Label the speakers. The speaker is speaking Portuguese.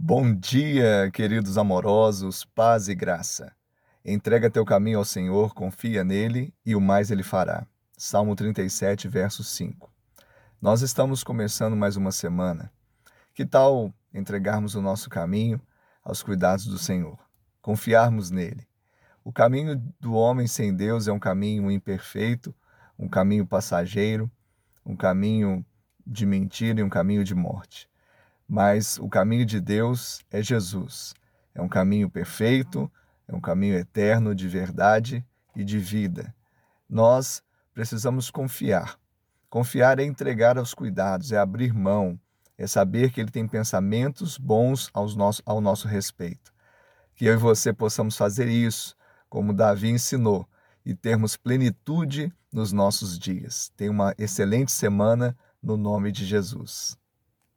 Speaker 1: Bom dia, queridos amorosos, paz e graça. Entrega teu caminho ao Senhor, confia nele e o mais ele fará. Salmo 37, verso 5. Nós estamos começando mais uma semana. Que tal entregarmos o nosso caminho aos cuidados do Senhor? Confiarmos nele. O caminho do homem sem Deus é um caminho imperfeito, um caminho passageiro, um caminho de mentira e um caminho de morte. Mas o caminho de Deus é Jesus. É um caminho perfeito, é um caminho eterno de verdade e de vida. Nós precisamos confiar. Confiar é entregar aos cuidados, é abrir mão, é saber que Ele tem pensamentos bons aos nosso, ao nosso respeito. Que eu e você possamos fazer isso, como Davi ensinou, e termos plenitude nos nossos dias. Tenha uma excelente semana no nome de Jesus.